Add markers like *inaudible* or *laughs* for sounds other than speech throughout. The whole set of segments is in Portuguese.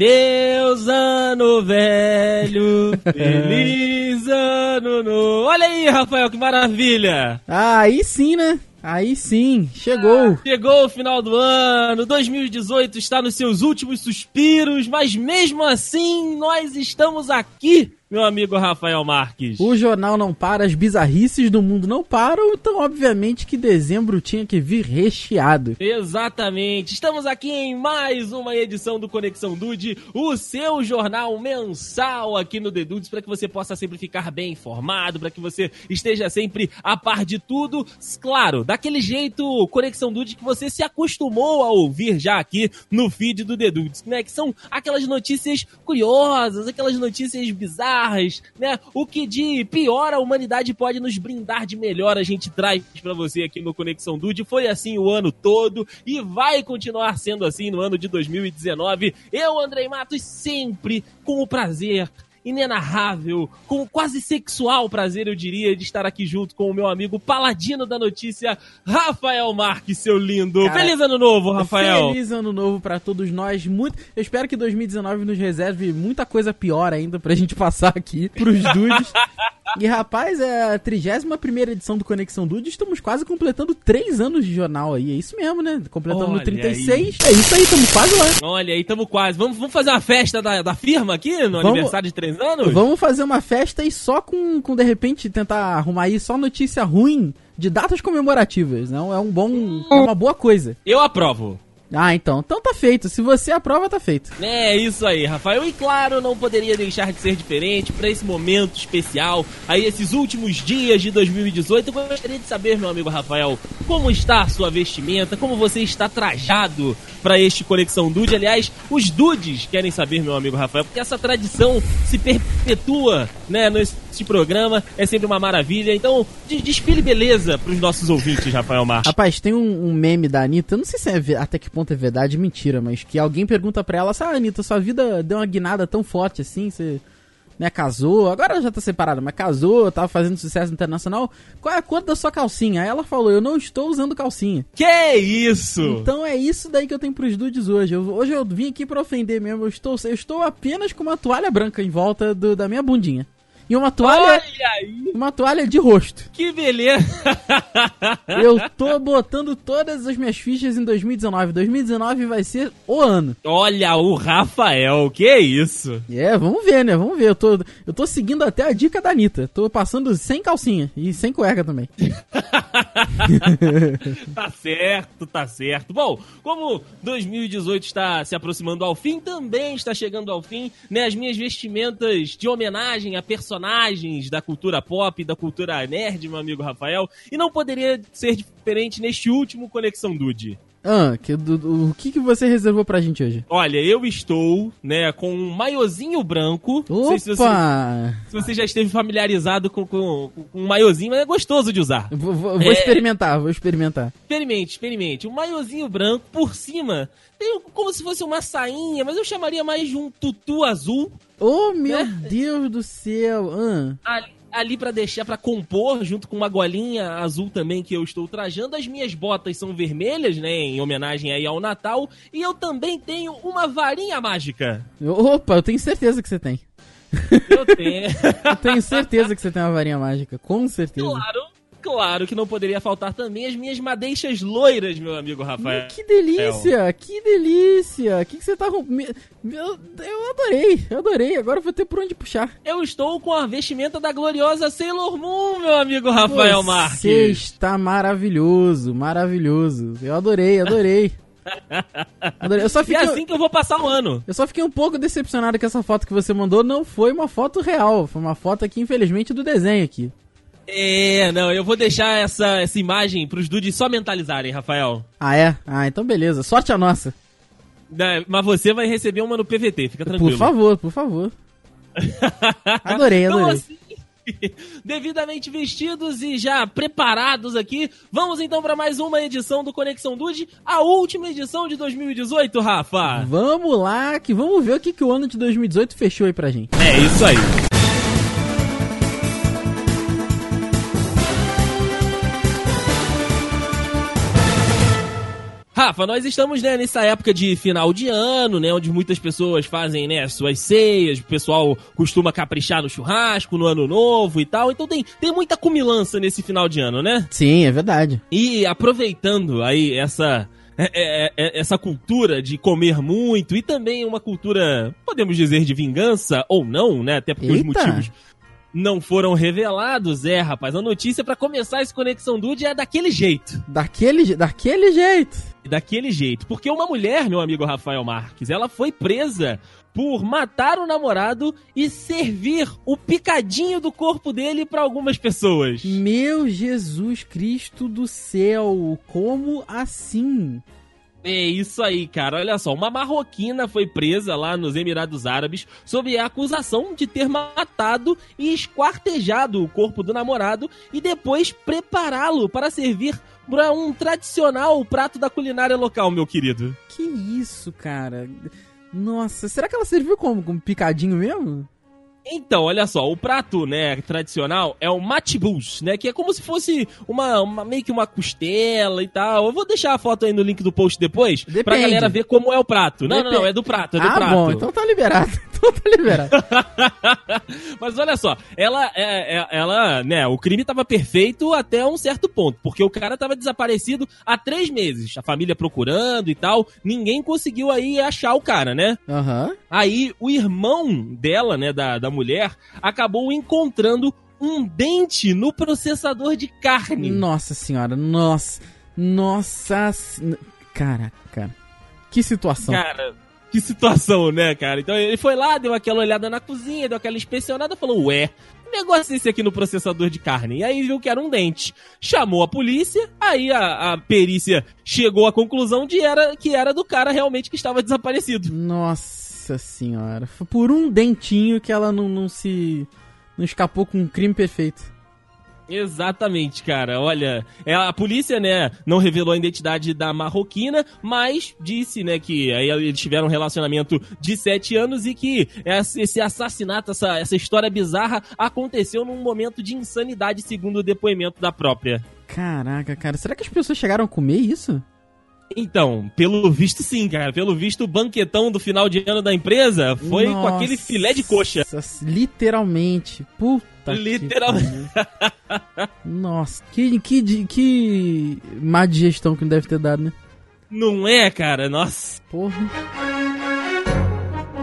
Adeus, ano velho, *laughs* feliz ano novo. Olha aí, Rafael, que maravilha! Ah, aí sim, né? Aí sim, chegou. Ah, chegou o final do ano, 2018 está nos seus últimos suspiros, mas mesmo assim nós estamos aqui meu amigo Rafael Marques. O jornal não para, as bizarrices do mundo não param, então obviamente que dezembro tinha que vir recheado. Exatamente. Estamos aqui em mais uma edição do Conexão Dude, o seu jornal mensal aqui no The Dudes, para que você possa sempre ficar bem informado, para que você esteja sempre a par de tudo. Claro, daquele jeito Conexão Dude que você se acostumou a ouvir já aqui no feed do The Dudes, né? Que são aquelas notícias curiosas, aquelas notícias bizarras né? O que de pior a humanidade pode nos brindar de melhor a gente traz para você aqui no Conexão Dude. Foi assim o ano todo e vai continuar sendo assim no ano de 2019. Eu, Andrei Matos, sempre com o prazer inenarrável, com quase sexual prazer, eu diria, de estar aqui junto com o meu amigo paladino da notícia, Rafael Marques, seu lindo. Cara, feliz ano novo, Rafael. Feliz ano novo para todos nós. Muito, eu espero que 2019 nos reserve muita coisa pior ainda pra gente passar aqui pros *laughs* dudes. E rapaz, é a 31 edição do Conexão Dude. Estamos quase completando 3 anos de jornal aí. É isso mesmo, né? Completando no 36. Aí. É isso aí, estamos quase lá. Olha aí, estamos quase. Vamos, vamos fazer uma festa da, da firma aqui no vamos, aniversário de 3 anos? Vamos fazer uma festa e só com, com de repente, tentar arrumar aí só notícia ruim de datas comemorativas. Não é um bom. É uma boa coisa. Eu aprovo. Ah, então. Então tá feito. Se você aprova, tá feito. É isso aí, Rafael. E claro, não poderia deixar de ser diferente para esse momento especial, aí esses últimos dias de 2018. Eu gostaria de saber, meu amigo Rafael, como está a sua vestimenta, como você está trajado para este Conexão Dude. Aliás, os dudes querem saber, meu amigo Rafael, porque essa tradição se perpetua, né, nesse programa. É sempre uma maravilha. Então, desfile beleza para os nossos ouvintes, Rafael Marques. Rapaz, tem um, um, meme da Anitta, eu não sei se é até que ponto é verdade, mentira, mas que alguém pergunta para ela, ah, Anitta, sua vida deu uma guinada tão forte assim, você né, casou, agora já tá separada, mas casou, tava fazendo sucesso internacional. Qual é a cor da sua calcinha? Aí ela falou, eu não estou usando calcinha. Que isso? Então é isso daí que eu tenho pros dudes hoje. Eu, hoje eu vim aqui pra ofender mesmo, eu estou, eu estou apenas com uma toalha branca em volta do, da minha bundinha. E uma toalha. Uma toalha de rosto. Que beleza! *laughs* Eu tô botando todas as minhas fichas em 2019. 2019 vai ser o ano. Olha o Rafael, que isso? É, vamos ver, né? Vamos ver. Eu tô, eu tô seguindo até a dica da Anitta. Tô passando sem calcinha e sem cueca também. *laughs* *laughs* tá certo, tá certo. Bom, como 2018 está se aproximando ao fim, também está chegando ao fim, né? As minhas vestimentas de homenagem a personagens personagens da cultura pop, da cultura nerd, meu amigo Rafael, e não poderia ser diferente neste último Conexão Dude. Ah, que, do, do, o que, que você reservou pra gente hoje? Olha, eu estou, né, com um maiozinho branco. Opa! Não sei se você, se você já esteve familiarizado com, com, com, um maiozinho, mas é gostoso de usar. Vou, vou, é... experimentar, vou experimentar. Experimente, experimente. Um maiozinho branco, por cima, tem como se fosse uma sainha, mas eu chamaria mais de um tutu azul. Oh, meu né? Deus do céu! Ah. Ali, ali para deixar para compor junto com uma golinha azul também que eu estou trajando. As minhas botas são vermelhas, né, em homenagem aí ao Natal, e eu também tenho uma varinha mágica. Opa, eu tenho certeza que você tem. Eu tenho. *laughs* eu tenho certeza que você tem uma varinha mágica, com certeza. Claro, claro que não poderia faltar também as minhas madeixas loiras, meu amigo Rafael. Que delícia, que delícia. O que, que você tá? Eu, eu adorei, eu adorei. Agora vou ter por onde puxar. Eu estou com a vestimenta da gloriosa Sailor Moon, meu amigo Rafael Você Marques. Você está maravilhoso, maravilhoso. Eu adorei, adorei. *laughs* Eu só fiquei... E é assim que eu vou passar o ano. Eu só fiquei um pouco decepcionado que essa foto que você mandou não foi uma foto real. Foi uma foto aqui, infelizmente, do desenho aqui. É, não, eu vou deixar essa, essa imagem pros dudes só mentalizarem, Rafael. Ah, é? Ah, então beleza. Sorte a nossa. Não, mas você vai receber uma no PVT, fica tranquilo. Por favor, por favor. adorei, *laughs* adorei. Então, assim, *laughs* devidamente vestidos e já preparados aqui, vamos então para mais uma edição do Conexão Dude, a última edição de 2018, Rafa. Vamos lá, que vamos ver o que, que o ano de 2018 fechou aí pra gente. É isso aí. Rafa, nós estamos né, nessa época de final de ano, né? Onde muitas pessoas fazem né, suas ceias, o pessoal costuma caprichar no churrasco, no ano novo e tal. Então tem, tem muita cumilança nesse final de ano, né? Sim, é verdade. E aproveitando aí essa. é- é- é- essa cultura de comer muito e também uma cultura, podemos dizer, de vingança ou não, né? Até porque os Eita. motivos não foram revelados. É, rapaz, a notícia pra começar esse Conexão Dude é daquele jeito. Daquele, daquele jeito. Daquele jeito. Porque uma mulher, meu amigo Rafael Marques, ela foi presa por matar o namorado e servir o picadinho do corpo dele pra algumas pessoas. Meu Jesus Cristo do céu, como assim? É isso aí, cara. Olha só, uma marroquina foi presa lá nos Emirados Árabes sob a acusação de ter matado e esquartejado o corpo do namorado e depois prepará-lo para servir para um tradicional prato da culinária local, meu querido. Que isso, cara? Nossa, será que ela serviu como? Como picadinho mesmo? Então, olha só, o prato, né, tradicional é o matibus, né, que é como se fosse uma, uma- meio que uma costela e tal. Eu vou deixar a foto aí no link do post depois, pra Depende. galera ver como é o prato. Não, não, não, Depende. é do prato, é do ah, prato. bom, então tá liberado. Então tá liberado. Mas olha só, ela, é, é- ela, né, o crime tava perfeito até um certo ponto, porque o cara tava desaparecido há três meses, a família procurando e tal, ninguém conseguiu aí achar o cara, né? Aham. Aí o irmão dela, né, da, da mulher, acabou encontrando um dente no processador de carne. Nossa senhora, nossa. Nossa. Caraca, cara. Que situação. Cara, que situação, né, cara? Então ele foi lá, deu aquela olhada na cozinha, deu aquela inspecionada, falou, ué, negócio esse aqui no processador de carne? E aí viu que era um dente. Chamou a polícia, aí a, a perícia chegou à conclusão de era, que era do cara realmente que estava desaparecido. Nossa senhora. Foi por um dentinho que ela não, não se. Não escapou com um crime perfeito. Exatamente, cara. Olha, é, a polícia, né, não revelou a identidade da marroquina, mas disse, né, que aí eles tiveram um relacionamento de sete anos e que esse assassinato, essa, essa história bizarra aconteceu num momento de insanidade, segundo o depoimento da própria. Caraca, cara. Será que as pessoas chegaram a comer isso? Então, pelo visto sim, cara. Pelo visto, o banquetão do final de ano da empresa foi com Nossa, aquele filé de coxa. Literalmente. Puta que Literalmente. pariu. Nossa, que, que, que má digestão que não deve ter dado, né? Não é, cara? Nossa. Porra.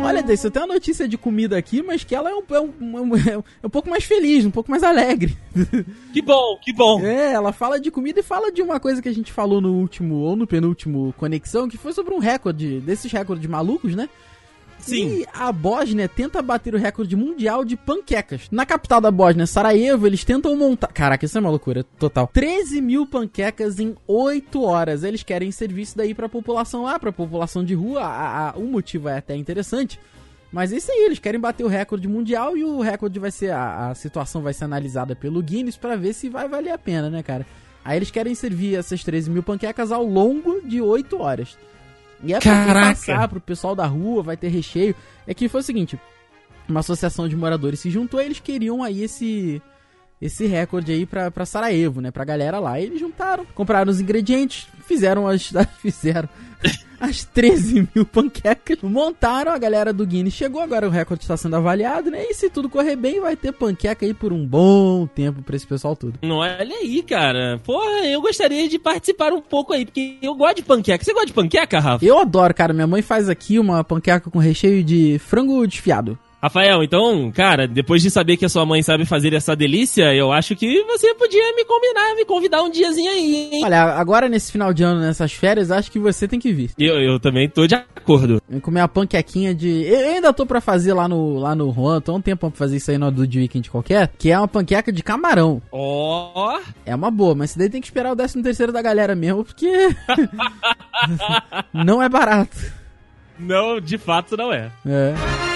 Olha, Deise, eu tenho uma notícia de comida aqui, mas que ela é um, é um, é um- é um pouco mais feliz, um pouco mais alegre. *laughs* Que bom, que bom. É, ela fala de comida e fala de uma coisa que a gente falou no último ou no penúltimo Conexão, que foi sobre um recorde, desses recordes malucos, né? Sim. E a Bósnia tenta bater o recorde mundial de panquecas. Na capital da Bósnia, Sarajevo, eles tentam montar. Caraca, isso é uma loucura total. 13 mil panquecas em 8 horas. Eles querem servir isso daí pra população lá, pra população de rua. A- a- o motivo é até interessante. Mas é isso aí, eles querem bater o recorde mundial e o recorde vai ser. A, a situação vai ser analisada pelo Guinness pra ver se vai valer a pena, né, cara? Aí eles querem servir essas 13 mil panquecas ao longo de 8 horas. E é pra Caraca! passar, pro pessoal da rua, vai ter recheio. É que foi o seguinte: uma associação de moradores se juntou e eles queriam aí esse. Esse recorde aí pra, pra Sarajevo, né? Pra galera lá. E eles juntaram, compraram os ingredientes, fizeram *laughs* as. Fizeram as 13 mil panquecas, montaram, a galera do Guinness chegou, agora o recorde está sendo avaliado, né? E se tudo correr bem, vai ter panqueca aí por um bom tempo pra esse pessoal. Não, olha aí, cara. Porra, eu gostaria de participar um pouco aí, porque eu gosto de panqueca. Você gosta de panqueca, Rafa? Eu adoro, cara. Minha mãe faz aqui uma panqueca com recheio de frango desfiado. Rafael, então, cara, depois de saber que a sua mãe sabe fazer essa delícia, eu acho que você podia me combinar, me convidar um diazinho aí, hein? Olha, agora nesse final de ano, nessas férias, acho que você tem que vir. Eu, eu também tô de acordo. Vem comer uma panquequinha de. Eu ainda tô pra fazer lá no, lá no Juan, tô há um tempo pra fazer isso aí no Dude Weekend qualquer, que é uma panqueca de camarão. Ó, É uma boa, mas isso daí tem que esperar o 13 terceiro da galera mesmo, porque. *laughs* não é barato. não, de fato não é. É.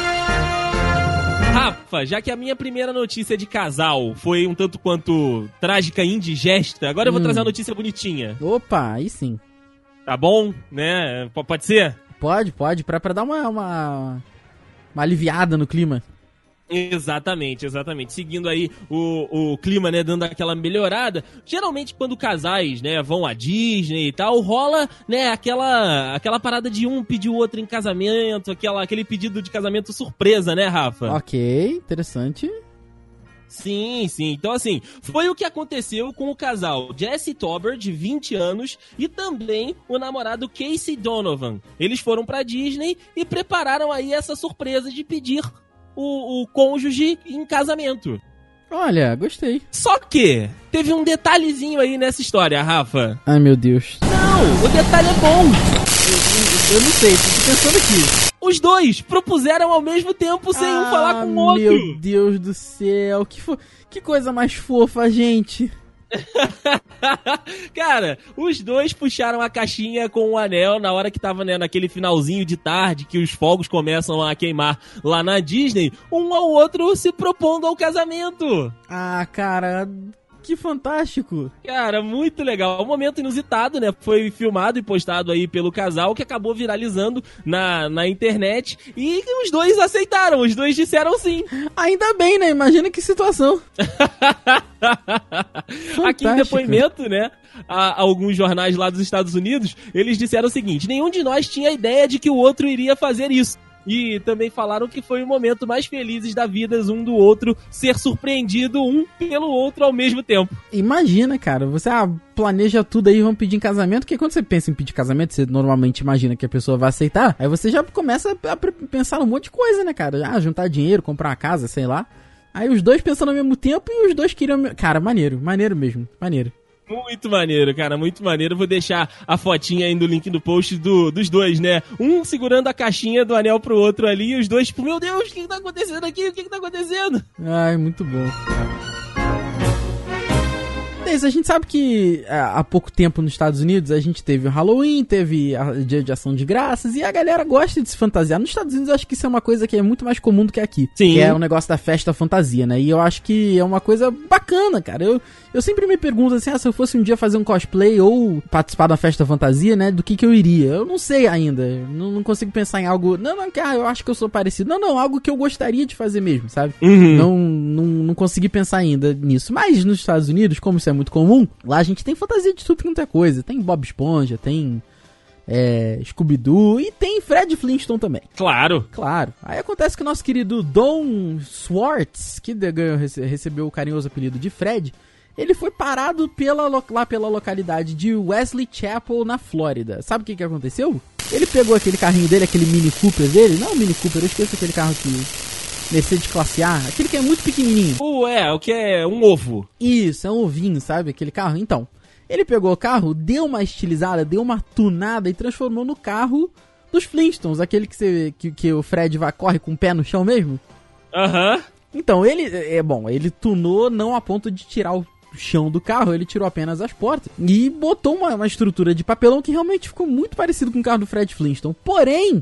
Rafa, já que a minha primeira notícia de casal foi um tanto quanto trágica e indigesta, agora eu vou Hum. trazer uma notícia bonitinha. Opa, aí sim. Tá bom? Né? P- pode ser? Pode, pode, pra, pra dar uma, uma. uma aliviada no clima. Exatamente, exatamente. Seguindo aí o, o clima, né, dando aquela melhorada. Geralmente quando casais, né, vão à Disney e tal, rola, né, aquela aquela parada de um pedir o outro em casamento, aquela, aquele pedido de casamento surpresa, né, Rafa? Ok, interessante. Sim, sim. Então, assim, foi o que aconteceu com o casal Jesse Tauber, de 20 anos, e também o namorado Casey Donovan. Eles foram pra Disney e prepararam aí essa surpresa de pedir o, o cônjuge em casamento. Olha, gostei. Só que teve um detalhezinho aí nessa história, Rafa. Ai, meu Deus. Não, o detalhe é bom. Eu, eu não sei, tô pensando aqui. Os dois propuseram ao mesmo tempo sem um falar com o outro. Meu Deus do céu, que, fo... que coisa mais fofa, gente. *laughs* Cara, os dois puxaram a caixinha com o anel na hora que tava né, naquele finalzinho de tarde que os fogos começam a queimar lá na Disney, um ao outro se propondo ao casamento. Ah, cara, que fantástico! Cara, muito legal. Um momento inusitado, né? Foi filmado e postado aí pelo casal que acabou viralizando na, na internet e os dois aceitaram, os dois disseram sim. Ainda bem, né? Imagina que situação. *laughs* Aqui em depoimento, né? A, alguns jornais lá dos Estados Unidos, eles disseram o seguinte: nenhum de nós tinha ideia de que o outro iria fazer isso. E também falaram que foi o momento mais felizes da vida um do outro ser surpreendido um pelo outro ao mesmo tempo. Imagina, cara, você ah, planeja tudo aí, vão pedir em casamento, porque quando você pensa em pedir casamento, você normalmente imagina que a pessoa vai aceitar, aí você já começa a pensar num monte de coisa, né, cara? Ah, juntar dinheiro, comprar uma casa, sei lá. Aí os dois pensando ao mesmo tempo e os dois queriam. Cara, maneiro, maneiro mesmo, maneiro. Muito maneiro, cara, muito maneiro. Vou deixar a fotinha aí no link do post do, dos dois, né? Um segurando a caixinha do anel pro outro ali, e os dois, tipo, meu Deus, o que, que tá acontecendo aqui? O que, que tá acontecendo? Ai, muito bom. Beleza, a gente sabe que é, há pouco tempo nos Estados Unidos a gente teve o Halloween, teve a Dia de Ação de Graças e a galera gosta de se fantasiar. Nos Estados Unidos eu acho que isso é uma coisa que é muito mais comum do que aqui. Sim. Que é o negócio da festa fantasia, né? E eu acho que é uma coisa bacana, cara. Eu, eu sempre me pergunto assim, ah, se eu fosse um dia fazer um cosplay ou participar da festa fantasia, né? Do que que eu iria? Eu não sei ainda. Não, não consigo pensar em algo. Não, não, que ah, eu acho que eu sou parecido. Não, não, algo que eu gostaria de fazer mesmo, sabe? Uhum. Não, não, não consegui pensar ainda nisso. Mas nos Estados Unidos, como isso é muito comum, lá a gente tem fantasia de tudo quanto é coisa. Tem Bob Esponja, tem é, Scooby-Doo e tem Fred Flintstone também. Claro. Claro. Aí acontece que o nosso querido Don Swartz, que ganhou, recebeu o carinhoso apelido de Fred, ele foi parado pela, lá pela localidade de Wesley Chapel, na Flórida. Sabe o que, que aconteceu? Ele pegou aquele carrinho dele, aquele Mini Cooper dele. Não, Mini Cooper, eu esqueço aquele carro aqui. Mercedes classe A, aquele que é muito pequenininho. Uh, é, o que é um ovo. Isso, é um ovinho, sabe? Aquele carro. Então, ele pegou o carro, deu uma estilizada, deu uma tunada e transformou no carro dos Flintstones, aquele que, você, que, que o Fred vai, corre com o pé no chão mesmo. Aham. Uhum. Então, ele, é bom, ele tunou não a ponto de tirar o chão do carro, ele tirou apenas as portas e botou uma, uma estrutura de papelão que realmente ficou muito parecido com o carro do Fred Flintstone. Porém,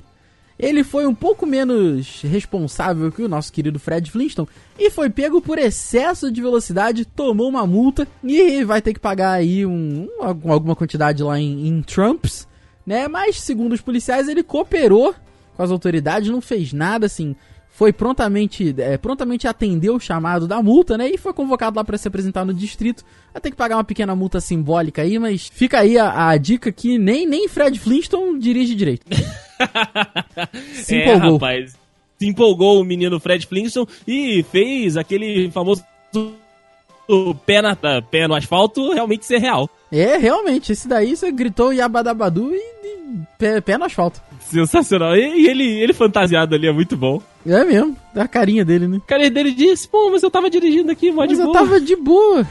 ele foi um pouco menos responsável que o nosso querido Fred Flintstone e foi pego por excesso de velocidade, tomou uma multa e vai ter que pagar aí um, alguma quantidade lá em, em Trumps, né? Mas segundo os policiais ele cooperou com as autoridades, não fez nada assim, foi prontamente, é, prontamente atendeu o chamado da multa, né? E foi convocado lá para se apresentar no distrito. Vai ter que pagar uma pequena multa simbólica aí, mas fica aí a, a dica que nem, nem Fred Flintstone dirige direito. *laughs* se é, empolgou. Rapaz, se empolgou o menino Fred Flintstone e fez aquele famoso pé, na, pé no asfalto realmente ser real. É, realmente, esse daí você gritou Yabadabadu e, e pé, pé no asfalto. Sensacional. E, e, ele, ele fantasiado ali é muito bom. É mesmo, a carinha dele, né? A carinha dele disse, pô, mas eu tava dirigindo aqui, mó mas de boa. Mas eu tava de boa.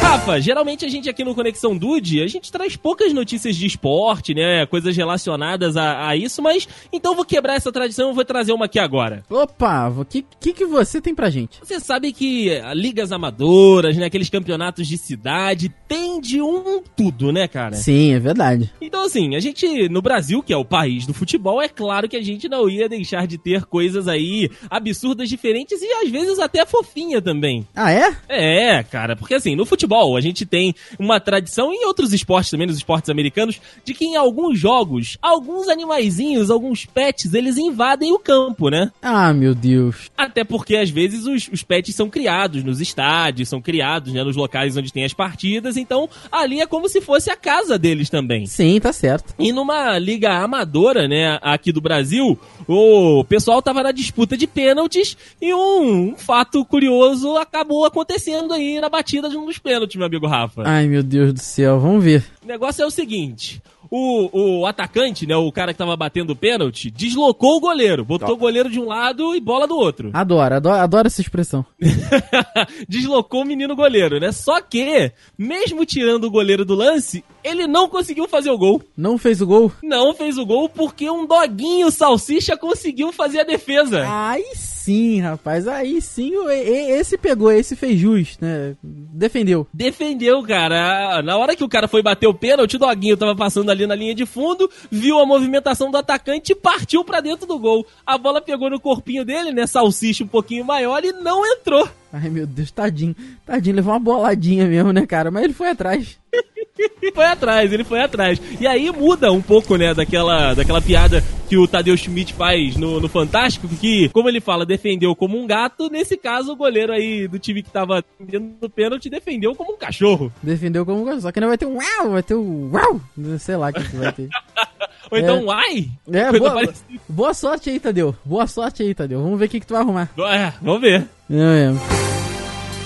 Rafa, geralmente a gente aqui no Conexão Dude, a gente traz poucas notícias de esporte, né? Coisas relacionadas a, a isso, mas então vou quebrar essa tradição e vou trazer uma aqui agora. Opa, o que, que, que você tem pra gente? Você sabe que ligas amadoras, né? Aqueles campeonatos de cidade, tem de um tudo, né, cara? Sim, é verdade. Então, assim, a gente, no Brasil, que é o país do futebol, é claro que a gente não ia deixar de ter coisas aí absurdas, diferentes e às vezes até fofinha também. Ah, é? É, cara, porque assim, no futebol futebol. A gente tem uma tradição em outros esportes também, nos esportes americanos, de que em alguns jogos, alguns animaizinhos, alguns pets, eles invadem o campo, né? Ah, meu Deus. Até porque às vezes os, os pets são criados nos estádios, são criados né, nos locais onde tem as partidas, então ali é como se fosse a casa deles também. Sim, tá certo. E numa liga amadora, né, aqui do Brasil, o pessoal tava na disputa de pênaltis e um, um fato curioso acabou acontecendo aí na batida de um dos pênaltis, meu amigo Rafa. Ai, meu Deus do céu, vamos ver. O negócio é o seguinte: o, o atacante, né, o cara que tava batendo o pênalti, deslocou o goleiro, botou o goleiro de um lado e bola do outro. Adoro, adoro, adoro essa expressão. *laughs* deslocou o menino goleiro, né? Só que, mesmo tirando o goleiro do lance, ele não conseguiu fazer o gol. Não fez o gol? Não fez o gol porque um doguinho salsicha conseguiu fazer a defesa. Aí sim, rapaz. Aí sim, esse pegou, esse fez jus, né? Defendeu. Defendeu, cara. Na hora que o cara foi bater o pênalti, o doguinho tava passando ali na linha de fundo, viu a movimentação do atacante e partiu para dentro do gol. A bola pegou no corpinho dele, né? Salsicha um pouquinho maior e não entrou. Ai, meu Deus, tadinho. Tadinho, levou uma boladinha mesmo, né, cara? Mas ele foi atrás. *laughs* *laughs* foi atrás, ele foi atrás. E aí muda um pouco, né, daquela, daquela piada que o Tadeu Schmidt faz no, no Fantástico, que, como ele fala, defendeu como um gato, nesse caso o goleiro aí do time que tava defendendo o pênalti defendeu como um cachorro. Defendeu como um cachorro, só que não vai ter um uau, vai ter um uau, sei lá o que vai ter. *laughs* Ou então, é. uai? É, boa, boa, sorte aí, Tadeu. Boa sorte aí, Tadeu. Vamos ver o que, que tu vai arrumar. É, vamos ver. É, é.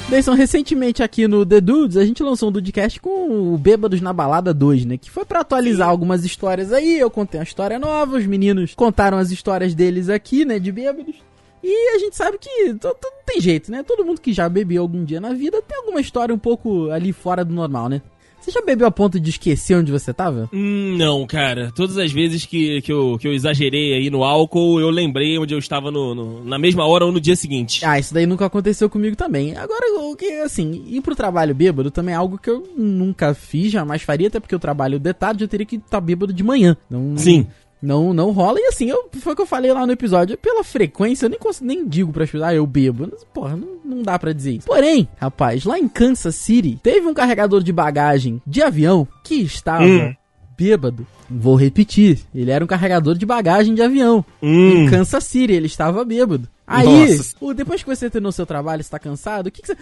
Benção, recentemente aqui no The Dudes, a gente lançou um Dudecast com o Bêbados na Balada 2, né? Que foi para atualizar Sim. algumas histórias aí. Eu contei uma história nova, os meninos contaram as histórias deles aqui, né? De bêbados. E a gente sabe que tem jeito, né? Todo mundo que já bebeu algum dia na vida tem alguma história um pouco ali fora do normal, né? Você já bebeu a ponto de esquecer onde você tava? Hum, não, cara. Todas as vezes que, que, eu, que eu exagerei aí no álcool, eu lembrei onde eu estava no, no, na mesma hora ou no dia seguinte. Ah, isso daí nunca aconteceu comigo também. Agora, o que, assim, ir pro trabalho bêbado também é algo que eu nunca fiz, jamais faria, até porque eu trabalho de tarde, eu teria que estar tá bêbado de manhã. Não, Sim. Não, não rola. E assim, eu, foi o que eu falei lá no episódio. Pela frequência, eu nem, consigo, nem digo pra pessoas, ah, eu bebo. Porra, não, não dá pra dizer isso. Porém, rapaz, lá em Kansas City, teve um carregador de bagagem de avião que estava hum. bêbado. Vou repetir, ele era um carregador de bagagem de avião. Hum. Em Kansas City, ele estava bêbado. Aí, o, depois que você terminou seu trabalho, está cansado, o que, que você.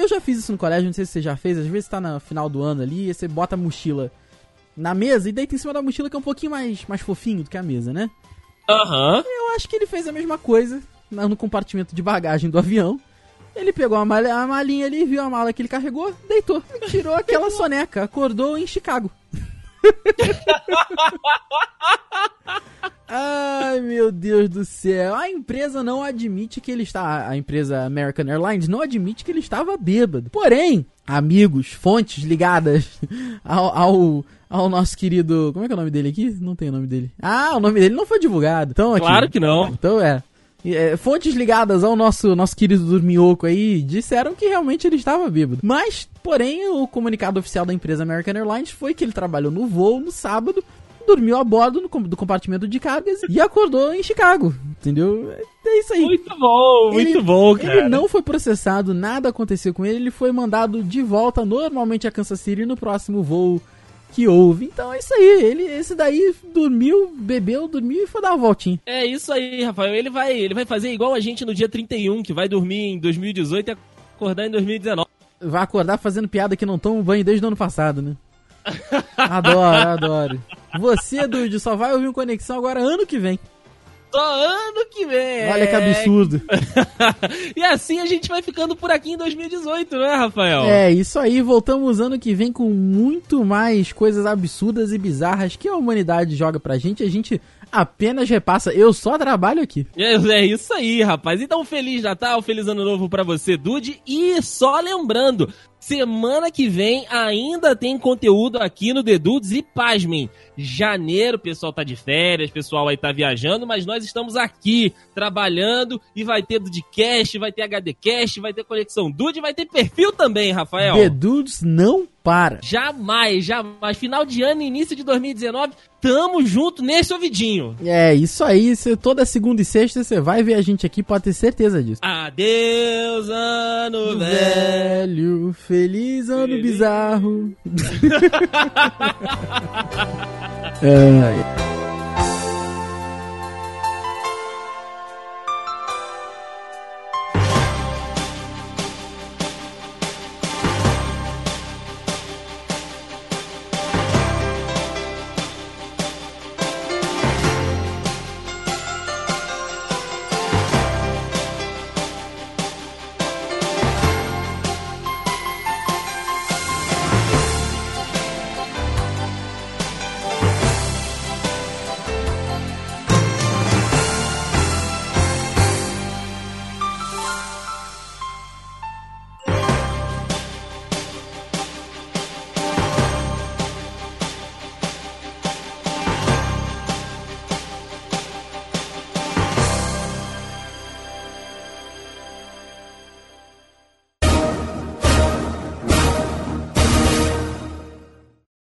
Eu já fiz isso no colégio, não sei se você já fez. Às vezes está no final do ano ali, você bota a mochila na mesa e deita em cima da mochila que é um pouquinho mais, mais fofinho do que a mesa, né? Aham. Uhum. Eu acho que ele fez a mesma coisa no compartimento de bagagem do avião. Ele pegou a, malha, a malinha ali, viu a mala que ele carregou, deitou. Tirou aquela soneca, acordou em Chicago. *laughs* Ai, meu Deus do céu. A empresa não admite que ele está. A empresa American Airlines não admite que ele estava bêbado. Porém, amigos, fontes ligadas ao, ao ao nosso querido. Como é que é o nome dele aqui? Não tem o nome dele. Ah, o nome dele não foi divulgado. Então, aqui, claro que não. Então é. é. Fontes ligadas ao nosso, nosso querido Dorminhoco aí disseram que realmente ele estava bêbado. Mas, porém, o comunicado oficial da empresa American Airlines foi que ele trabalhou no voo no sábado, dormiu a bordo no, do compartimento de cargas e acordou em Chicago. Entendeu? É isso aí. Muito bom, ele, muito bom, cara. Ele não foi processado, nada aconteceu com ele, ele foi mandado de volta normalmente a Kansas City no próximo voo que houve. Então é isso aí. Ele, esse daí dormiu, bebeu, dormiu e foi dar uma voltinha. É isso aí, Rafael. Ele vai, ele vai fazer igual a gente no dia 31, que vai dormir em 2018 e acordar em 2019. Vai acordar fazendo piada que não toma banho desde o ano passado, né? adoro, adoro. Você, Dude, só vai ouvir um Conexão agora ano que vem. Só ano que vem. Olha que absurdo. *laughs* e assim a gente vai ficando por aqui em 2018, né, Rafael? É, isso aí. Voltamos ano que vem com muito mais coisas absurdas e bizarras que a humanidade joga pra gente. A gente apenas repassa. Eu só trabalho aqui. *laughs* É, é, isso aí, rapaz. Então, Feliz Natal, Feliz Ano Novo pra você, Dude. E só lembrando, Semana que vem ainda tem conteúdo aqui no Dedudes e pasmem, janeiro pessoal tá de férias, pessoal aí tá viajando, mas nós estamos aqui trabalhando e vai ter Dudecast, vai ter HD Cast, vai ter Conexão Dude, vai ter perfil também, Rafael. Dedudes não para. Jamais, jamais. Final de ano, início de 2019, tamo junto nesse ouvidinho. É, isso aí. Cê, toda segunda e sexta você vai ver a gente aqui, pode ter certeza disso. Adeus, ano velho. Velho, feliz ano Feliz. bizarro. *laughs* É,